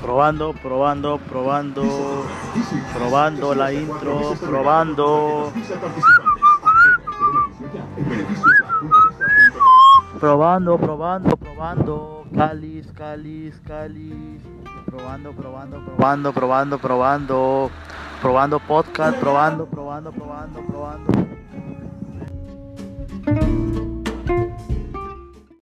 Probando, probando, probando, probando la intro, probando. Probando, probando, probando. Cáliz, cáliz, cáliz. Probando, probando, probando, probando, probando. Probando podcast, probando, probando, probando, probando.